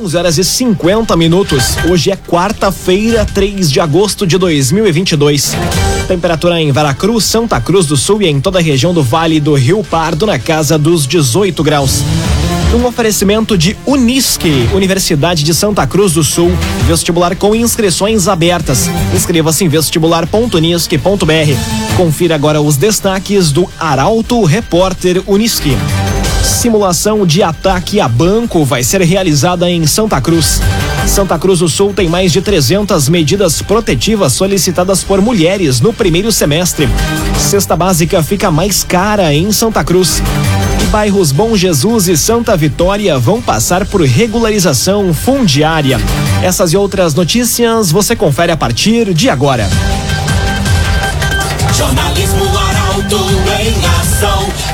11 horas e 50 minutos. Hoje é quarta-feira, 3 de agosto de 2022. Temperatura em Veracruz, Santa Cruz do Sul e em toda a região do Vale do Rio Pardo na casa dos 18 graus. Um oferecimento de Unisque, Universidade de Santa Cruz do Sul. Vestibular com inscrições abertas. Inscreva-se em vestibular.unisque.br. Confira agora os destaques do Arauto Repórter Unisque. Simulação de ataque a banco vai ser realizada em Santa Cruz. Santa Cruz do Sul tem mais de 300 medidas protetivas solicitadas por mulheres no primeiro semestre. Cesta básica fica mais cara em Santa Cruz. E bairros Bom Jesus e Santa Vitória vão passar por regularização fundiária. Essas e outras notícias você confere a partir de agora. Jornalismo Arauto em ação.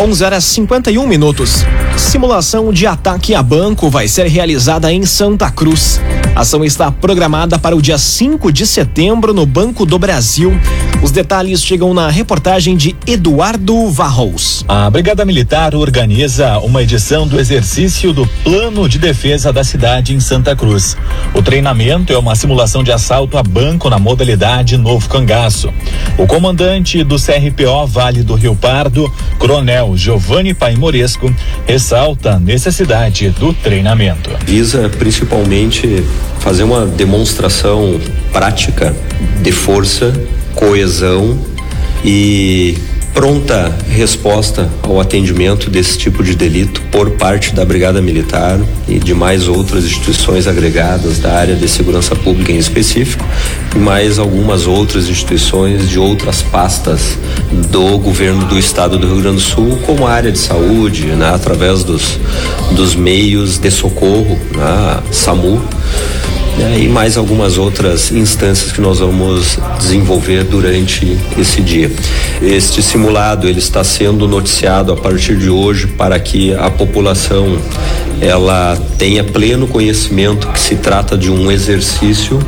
11 horas 51 minutos. Simulação de ataque a banco vai ser realizada em Santa Cruz. A ação está programada para o dia 5 de setembro no Banco do Brasil. Os detalhes chegam na reportagem de Eduardo Varros. A Brigada Militar organiza uma edição do exercício do Plano de Defesa da cidade em Santa Cruz. O treinamento é uma simulação de assalto a banco na modalidade Novo Cangaço. O comandante do CRPO Vale do Rio Pardo, Coronel Giovanni Paimoresco, ressalta a necessidade do treinamento. Visa principalmente fazer uma demonstração prática de força, coesão e pronta resposta ao atendimento desse tipo de delito por parte da Brigada Militar e de mais outras instituições agregadas da área de segurança pública em específico, e mais algumas outras instituições de outras pastas do governo do estado do Rio Grande do Sul, como a área de saúde, né, através dos, dos meios de socorro, né, SAMU né, e mais algumas outras instâncias que nós vamos desenvolver durante esse dia. Este simulado ele está sendo noticiado a partir de hoje para que a população ela tenha pleno conhecimento que se trata de um exercício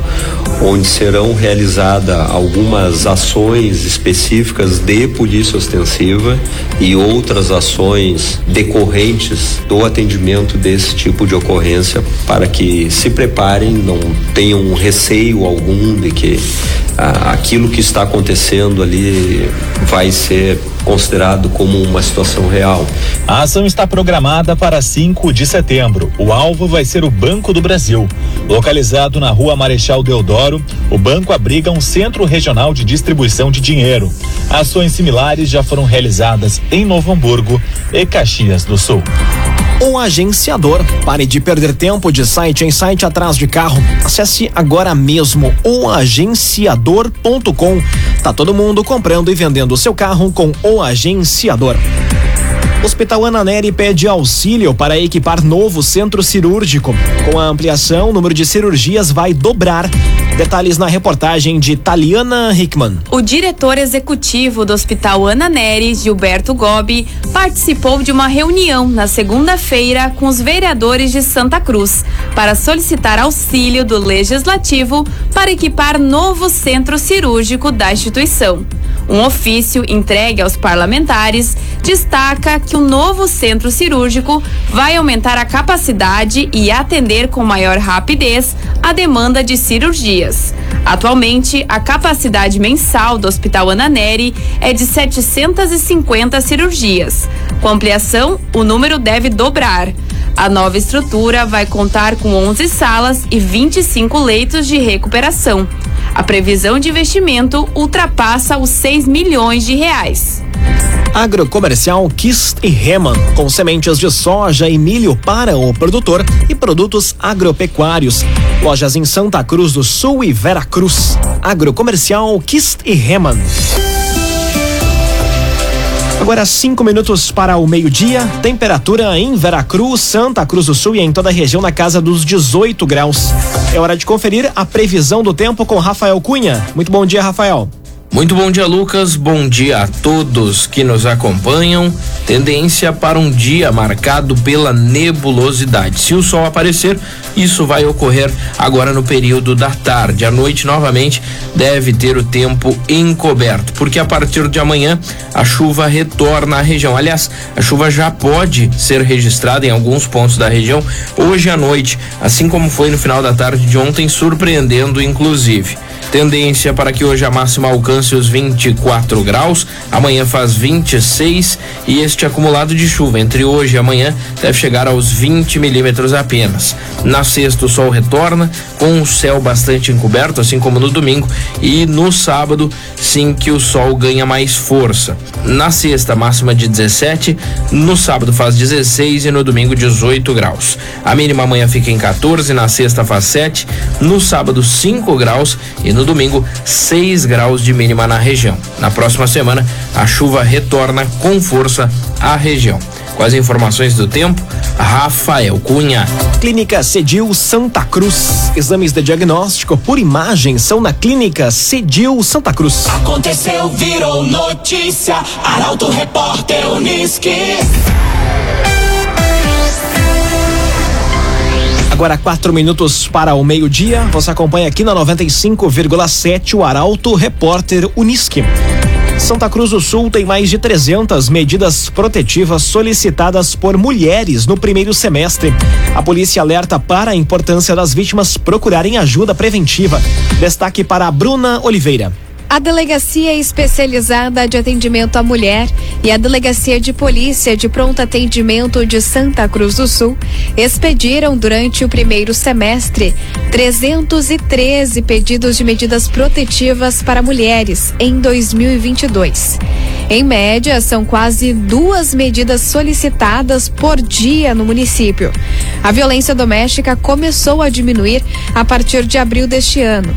onde serão realizadas algumas ações específicas de polícia ostensiva e outras ações decorrentes do atendimento desse tipo de ocorrência para que se preparem, não tenham receio algum de que aquilo que está acontecendo ali vai ser considerado como uma situação real. A ação está programada para 5 de setembro. O alvo vai ser o Banco do Brasil. Localizado na rua Marechal Deodoro, o banco abriga um centro regional de distribuição de dinheiro. Ações similares já foram realizadas em Novo Hamburgo e Caxias do Sul. O agenciador. Pare de perder tempo de site em site atrás de carro. Acesse agora mesmo oagenciador.com. Tá todo mundo comprando e vendendo seu carro com o agenciador. Hospital Ana Neri pede auxílio para equipar novo centro cirúrgico. Com a ampliação, o número de cirurgias vai dobrar. Detalhes na reportagem de Taliana Hickman. O diretor executivo do Hospital Ana Neri, Gilberto Gobi, participou de uma reunião na segunda-feira com os vereadores de Santa Cruz para solicitar auxílio do legislativo para equipar novo centro cirúrgico da instituição. Um ofício entregue aos parlamentares destaca que o novo centro cirúrgico vai aumentar a capacidade e atender com maior rapidez a demanda de cirurgias. Atualmente, a capacidade mensal do Hospital Ana Neri é de 750 cirurgias. Com ampliação, o número deve dobrar. A nova estrutura vai contar com 11 salas e 25 leitos de recuperação. A previsão de investimento ultrapassa os 6 milhões de reais. Agrocomercial Kist e Reman, com sementes de soja e milho para o produtor e produtos agropecuários. Lojas em Santa Cruz do Sul e Veracruz. Agrocomercial Kist e Reman. Agora cinco minutos para o meio-dia. Temperatura em Veracruz, Santa Cruz do Sul e em toda a região na casa dos 18 graus. É hora de conferir a previsão do tempo com Rafael Cunha. Muito bom dia, Rafael. Muito bom dia, Lucas. Bom dia a todos que nos acompanham. Tendência para um dia marcado pela nebulosidade. Se o sol aparecer, isso vai ocorrer agora no período da tarde. À noite, novamente, deve ter o tempo encoberto, porque a partir de amanhã a chuva retorna à região. Aliás, a chuva já pode ser registrada em alguns pontos da região hoje à noite, assim como foi no final da tarde de ontem, surpreendendo inclusive. Tendência para que hoje a máxima alcance os 24 graus, amanhã faz 26 e este acumulado de chuva entre hoje e amanhã deve chegar aos 20 milímetros apenas. Na sexta o sol retorna com o céu bastante encoberto, assim como no domingo, e no sábado sim que o sol ganha mais força. Na sexta máxima de 17, no sábado faz 16 e no domingo 18 graus. A mínima amanhã fica em 14, na sexta faz 7, no sábado 5 graus e no no domingo, 6 graus de mínima na região. Na próxima semana, a chuva retorna com força à região. Com as informações do tempo, Rafael Cunha. Clínica Cedil Santa Cruz. Exames de diagnóstico por imagem são na Clínica Cedil Santa Cruz. Aconteceu, virou notícia. Arauto Repórter Uniski. Agora quatro minutos para o meio-dia. Você acompanha aqui na 95,7 o Arauto Repórter Unisque. Santa Cruz do Sul tem mais de 300 medidas protetivas solicitadas por mulheres no primeiro semestre. A polícia alerta para a importância das vítimas procurarem ajuda preventiva. Destaque para a Bruna Oliveira. A Delegacia Especializada de Atendimento à Mulher e a Delegacia de Polícia de Pronto Atendimento de Santa Cruz do Sul expediram durante o primeiro semestre 313 pedidos de medidas protetivas para mulheres em 2022. Em média, são quase duas medidas solicitadas por dia no município. A violência doméstica começou a diminuir a partir de abril deste ano.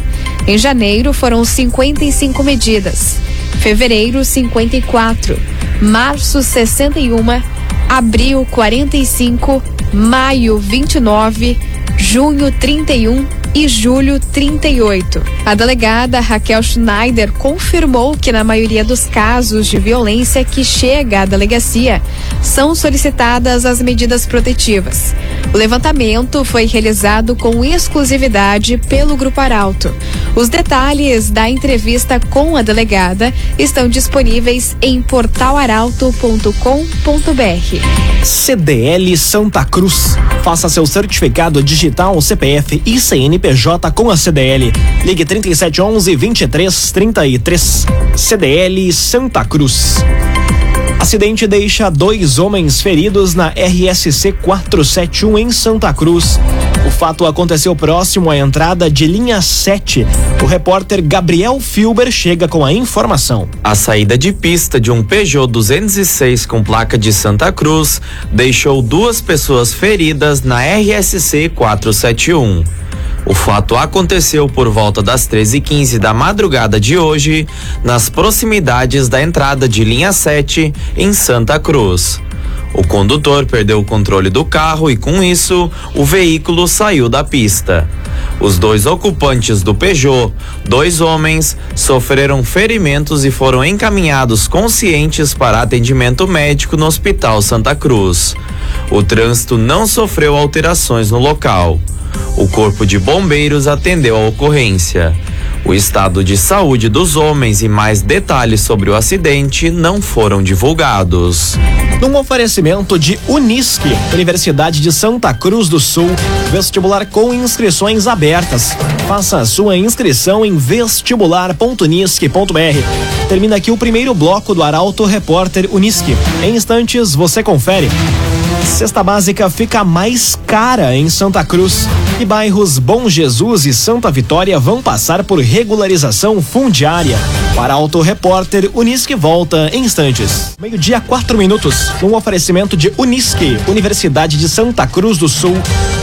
Em janeiro, foram 55 medidas. Fevereiro, 54. Março, 61. Abril, 45. Maio, 29. Junho, 31 e julho 38. A delegada Raquel Schneider confirmou que na maioria dos casos de violência que chega à delegacia são solicitadas as medidas protetivas. O levantamento foi realizado com exclusividade pelo Grupo Arauto. Os detalhes da entrevista com a delegada estão disponíveis em portalaralto.com.br. CDL Santa Cruz. Faça seu certificado digital CPF e CNPJ com a CDL. Ligue 3711 2333. CDL Santa Cruz. Acidente deixa dois homens feridos na RSC 471 em Santa Cruz. O fato aconteceu próximo à entrada de linha 7. O repórter Gabriel Filber chega com a informação. A saída de pista de um Peugeot 206 com placa de Santa Cruz deixou duas pessoas feridas na RSC 471. O fato aconteceu por volta das 13h15 da madrugada de hoje, nas proximidades da entrada de linha 7, em Santa Cruz. O condutor perdeu o controle do carro e, com isso, o veículo saiu da pista. Os dois ocupantes do Peugeot, dois homens, sofreram ferimentos e foram encaminhados conscientes para atendimento médico no Hospital Santa Cruz. O trânsito não sofreu alterações no local. O Corpo de Bombeiros atendeu a ocorrência. O estado de saúde dos homens e mais detalhes sobre o acidente não foram divulgados. Num oferecimento de Unisque, Universidade de Santa Cruz do Sul, vestibular com inscrições abertas. Faça sua inscrição em vestibular.unisque.br. Termina aqui o primeiro bloco do Arauto Repórter Unisque. Em instantes você confere. Cesta básica fica mais cara em Santa Cruz. E bairros Bom Jesus e Santa Vitória vão passar por regularização fundiária. Para Auto Repórter, Unisque volta em instantes. Meio-dia, quatro minutos. Um oferecimento de Unisque, Universidade de Santa Cruz do Sul.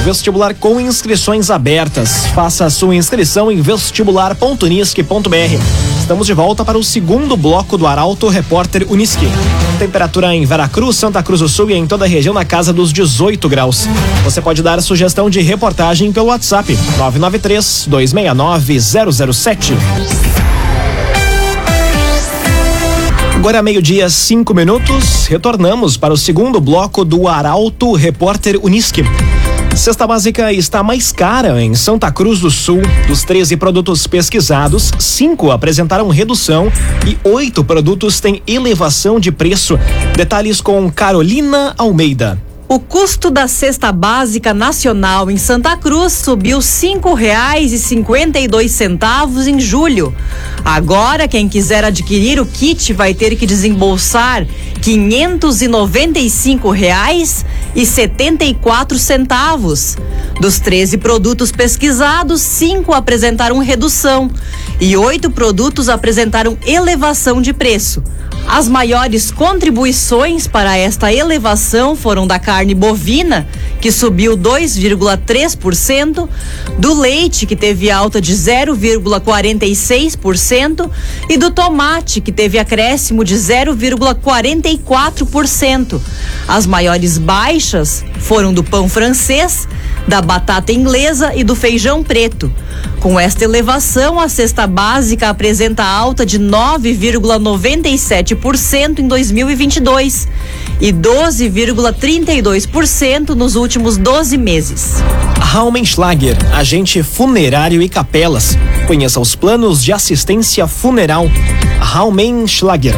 Vestibular com inscrições abertas. Faça sua inscrição em vestibular.unisque.br. Estamos de volta para o segundo bloco do Arauto Repórter Unisque. Temperatura em Veracruz, Santa Cruz do Sul e em toda a região na casa dos 18 graus. Você pode dar sugestão de reportagem pelo WhatsApp 993 269 007. Agora meio-dia, cinco minutos. Retornamos para o segundo bloco do Arauto Repórter Unisque. Cesta básica está mais cara em Santa Cruz do Sul. Dos 13 produtos pesquisados, cinco apresentaram redução e oito produtos têm elevação de preço. Detalhes com Carolina Almeida. O custo da cesta básica nacional em Santa Cruz subiu cinco reais e cinquenta e dois centavos em julho. Agora, quem quiser adquirir o kit vai ter que desembolsar quinhentos e noventa e cinco reais e setenta e quatro centavos. Dos 13 produtos pesquisados, cinco apresentaram redução e oito produtos apresentaram elevação de preço. As maiores contribuições para esta elevação foram da carne bovina, que subiu 2,3%, do leite, que teve alta de 0,46%, e do tomate, que teve acréscimo de 0,44%. As maiores baixas foram do pão francês, da batata inglesa e do feijão preto. Com esta elevação, a cesta básica apresenta alta de 9,97% em 2022 e 12,32% nos últimos 12 meses. Raumenschlager, agente funerário e capelas. Conheça os planos de assistência funeral. Raumenschlager.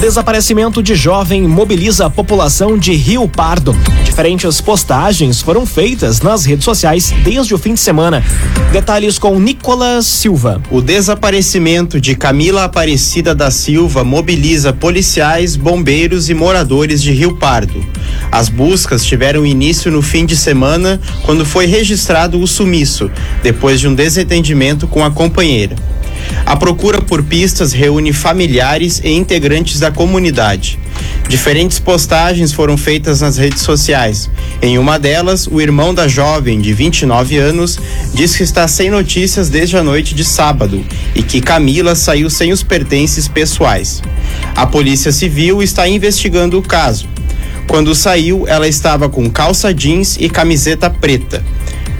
Desaparecimento de jovem mobiliza a população de Rio Pardo. Diferentes postagens foram feitas nas redes sociais desde o fim de semana. Detalhes com Nicolas Silva. O desaparecimento de Camila Aparecida da Silva mobiliza policiais, bombeiros e moradores de Rio Pardo. As buscas tiveram início no fim de semana, quando foi registrado o sumiço, depois de um desentendimento com a companheira. A procura por pistas reúne familiares e integrantes da comunidade. Diferentes postagens foram feitas nas redes sociais. Em uma delas, o irmão da jovem, de 29 anos, diz que está sem notícias desde a noite de sábado e que Camila saiu sem os pertences pessoais. A Polícia Civil está investigando o caso. Quando saiu, ela estava com calça jeans e camiseta preta.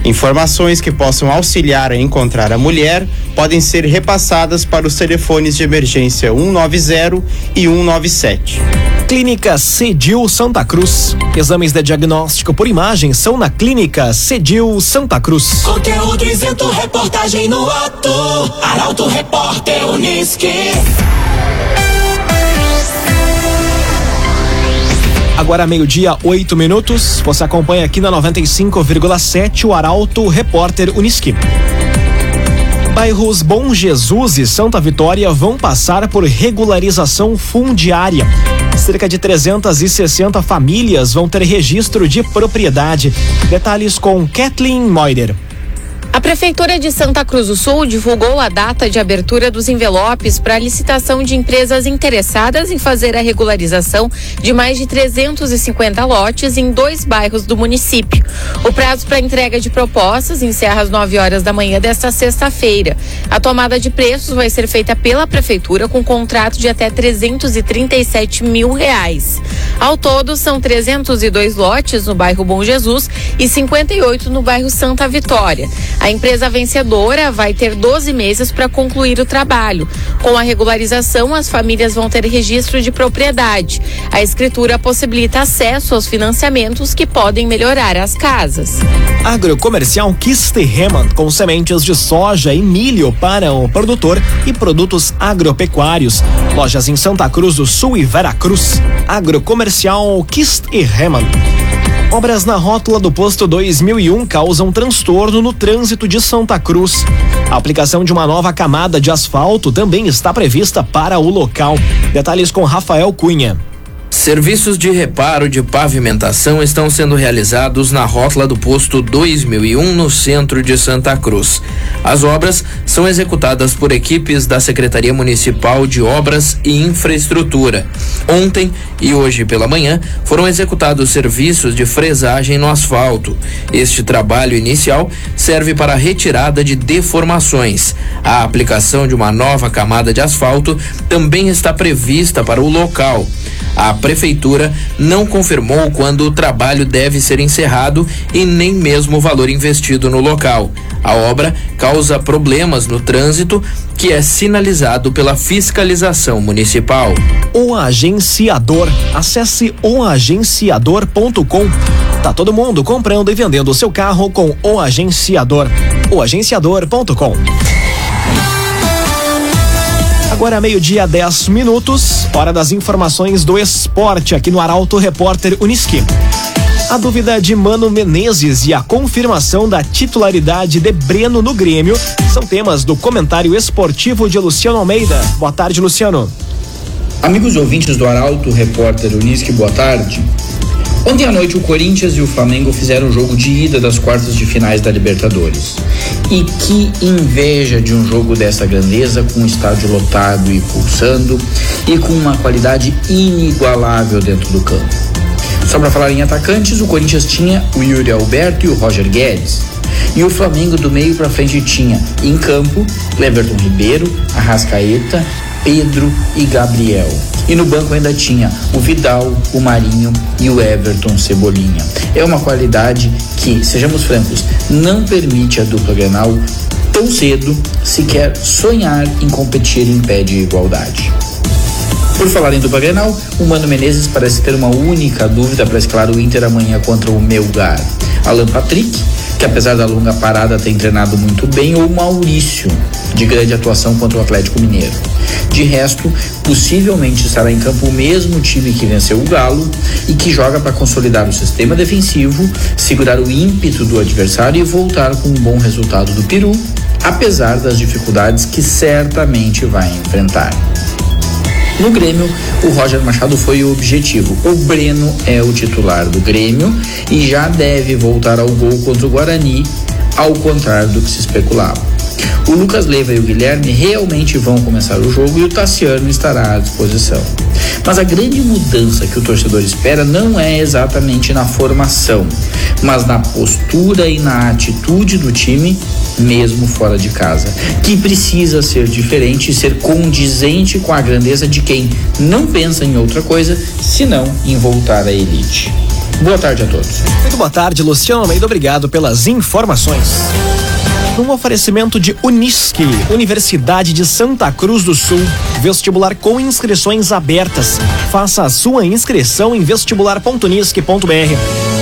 Informações que possam auxiliar a encontrar a mulher podem ser repassadas para os telefones de emergência 190 e 197. Clínica Cedil Santa Cruz. Exames de diagnóstico por imagem são na Clínica Cedil Santa Cruz. Conteúdo isento, reportagem no ato. Arauto Repórter Unisque. Agora meio-dia, oito minutos. Você acompanha aqui na 95,7 o Arauto Repórter Uniski. Bairros Bom Jesus e Santa Vitória vão passar por regularização fundiária. Cerca de 360 famílias vão ter registro de propriedade. Detalhes com Kathleen Moider. A Prefeitura de Santa Cruz do Sul divulgou a data de abertura dos envelopes para licitação de empresas interessadas em fazer a regularização de mais de 350 lotes em dois bairros do município. O prazo para entrega de propostas encerra às 9 horas da manhã desta sexta-feira. A tomada de preços vai ser feita pela Prefeitura com contrato de até 337 mil reais. Ao todo, são 302 lotes no bairro Bom Jesus e 58 no bairro Santa Vitória. A empresa vencedora vai ter 12 meses para concluir o trabalho. Com a regularização, as famílias vão ter registro de propriedade. A escritura possibilita acesso aos financiamentos que podem melhorar as casas. Agrocomercial Kisterreman, com sementes de soja e milho para o produtor e produtos agropecuários. Lojas em Santa Cruz do Sul e Veracruz. Agrocomercial Kisterreman. Obras na rótula do posto 2001 causam transtorno no trânsito de Santa Cruz. A aplicação de uma nova camada de asfalto também está prevista para o local. Detalhes com Rafael Cunha. Serviços de reparo de pavimentação estão sendo realizados na rótula do posto 2001 no centro de Santa Cruz. As obras são executadas por equipes da Secretaria Municipal de Obras e Infraestrutura. Ontem e hoje pela manhã foram executados serviços de fresagem no asfalto. Este trabalho inicial serve para a retirada de deformações. A aplicação de uma nova camada de asfalto também está prevista para o local. A prefeitura não confirmou quando o trabalho deve ser encerrado e nem mesmo o valor investido no local. A obra causa problemas no trânsito, que é sinalizado pela fiscalização municipal. O agenciador. Acesse oagenciador.com. Tá todo mundo comprando e vendendo o seu carro com o agenciador. Oagenciador.com. Agora meio-dia, 10 minutos, hora das informações do esporte aqui no Arauto Repórter Uniski. A dúvida de Mano Menezes e a confirmação da titularidade de Breno no Grêmio são temas do comentário esportivo de Luciano Almeida. Boa tarde, Luciano. Amigos ouvintes do Arauto Repórter Uniski, boa tarde. Ontem à noite, o Corinthians e o Flamengo fizeram o jogo de ida das quartas de finais da Libertadores. E que inveja de um jogo dessa grandeza, com o estádio lotado e pulsando, e com uma qualidade inigualável dentro do campo. Só para falar em atacantes, o Corinthians tinha o Yuri Alberto e o Roger Guedes. E o Flamengo do meio para frente tinha em campo Everton Ribeiro, Arrascaeta, Pedro e Gabriel. E no banco ainda tinha o Vidal, o Marinho e o Everton Cebolinha. É uma qualidade que, sejamos francos, não permite a dupla Grenal tão cedo sequer sonhar em competir em pé de igualdade. Por falar em dupla Grenal, o Mano Menezes parece ter uma única dúvida para escalar o Inter amanhã contra o Melgar. Alan Patrick, que apesar da longa parada tem treinado muito bem, ou Maurício, de grande atuação contra o Atlético Mineiro. De resto, possivelmente estará em campo o mesmo time que venceu o Galo e que joga para consolidar o sistema defensivo, segurar o ímpeto do adversário e voltar com um bom resultado do Peru, apesar das dificuldades que certamente vai enfrentar. No Grêmio, o Roger Machado foi o objetivo. O Breno é o titular do Grêmio e já deve voltar ao gol contra o Guarani, ao contrário do que se especulava. O Lucas Leiva e o Guilherme realmente vão começar o jogo e o Tassiano estará à disposição. Mas a grande mudança que o torcedor espera não é exatamente na formação, mas na postura e na atitude do time, mesmo fora de casa, que precisa ser diferente e ser condizente com a grandeza de quem não pensa em outra coisa senão em voltar à elite. Boa tarde a todos. Muito boa tarde, Luciano Almeida. Obrigado pelas informações num oferecimento de Unisque, Universidade de Santa Cruz do Sul. Vestibular com inscrições abertas. Faça a sua inscrição em vestibular.unisque.br.